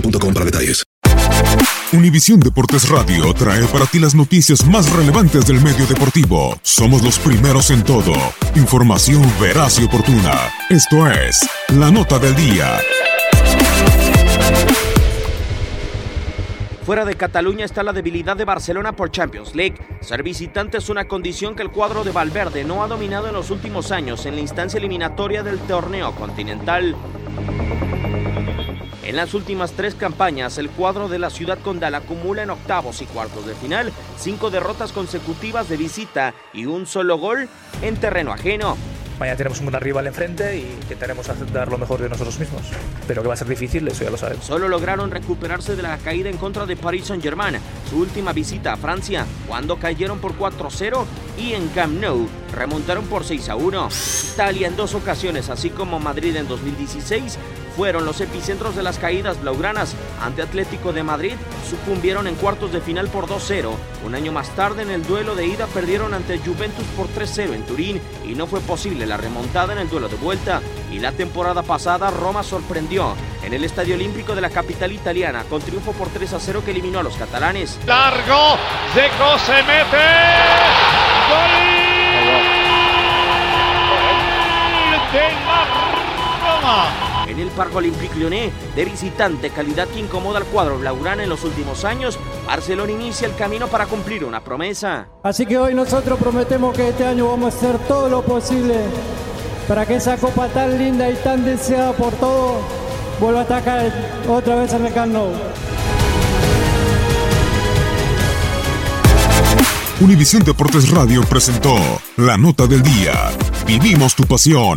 boostmobile.com. Univisión Deportes Radio trae para ti las noticias más relevantes del medio deportivo. Somos los primeros en todo. Información veraz y oportuna. Esto es La Nota del Día. Fuera de Cataluña está la debilidad de Barcelona por Champions League. Ser visitante es una condición que el cuadro de Valverde no ha dominado en los últimos años en la instancia eliminatoria del torneo continental. En las últimas tres campañas, el cuadro de la ciudad condal acumula en octavos y cuartos de final cinco derrotas consecutivas de visita y un solo gol en terreno ajeno. Mañana tenemos un gran rival enfrente y intentaremos dar lo mejor de nosotros mismos. Pero que va a ser difícil, eso ya lo sabemos. Solo lograron recuperarse de la caída en contra de Paris Saint-Germain, su última visita a Francia, cuando cayeron por 4-0 y en Camp Nou remontaron por 6-1. Italia en dos ocasiones, así como Madrid en 2016, fueron los epicentros de las caídas blaugranas. Ante Atlético de Madrid sucumbieron en cuartos de final por 2-0. Un año más tarde en el duelo de ida perdieron ante Juventus por 3-0 en Turín y no fue posible la remontada en el duelo de vuelta. Y la temporada pasada Roma sorprendió en el Estadio Olímpico de la capital italiana con triunfo por 3-0 que eliminó a los catalanes. Largo, Zeco se mete. Gol de la Roma. En el Parque Olympique Lyonnais, de visitante, calidad que incomoda al cuadro blaugrana en los últimos años, Barcelona inicia el camino para cumplir una promesa. Así que hoy nosotros prometemos que este año vamos a hacer todo lo posible para que esa copa tan linda y tan deseada por todos vuelva a atacar otra vez en el Camp Nou. Univisión Deportes Radio presentó La Nota del Día. Vivimos tu pasión.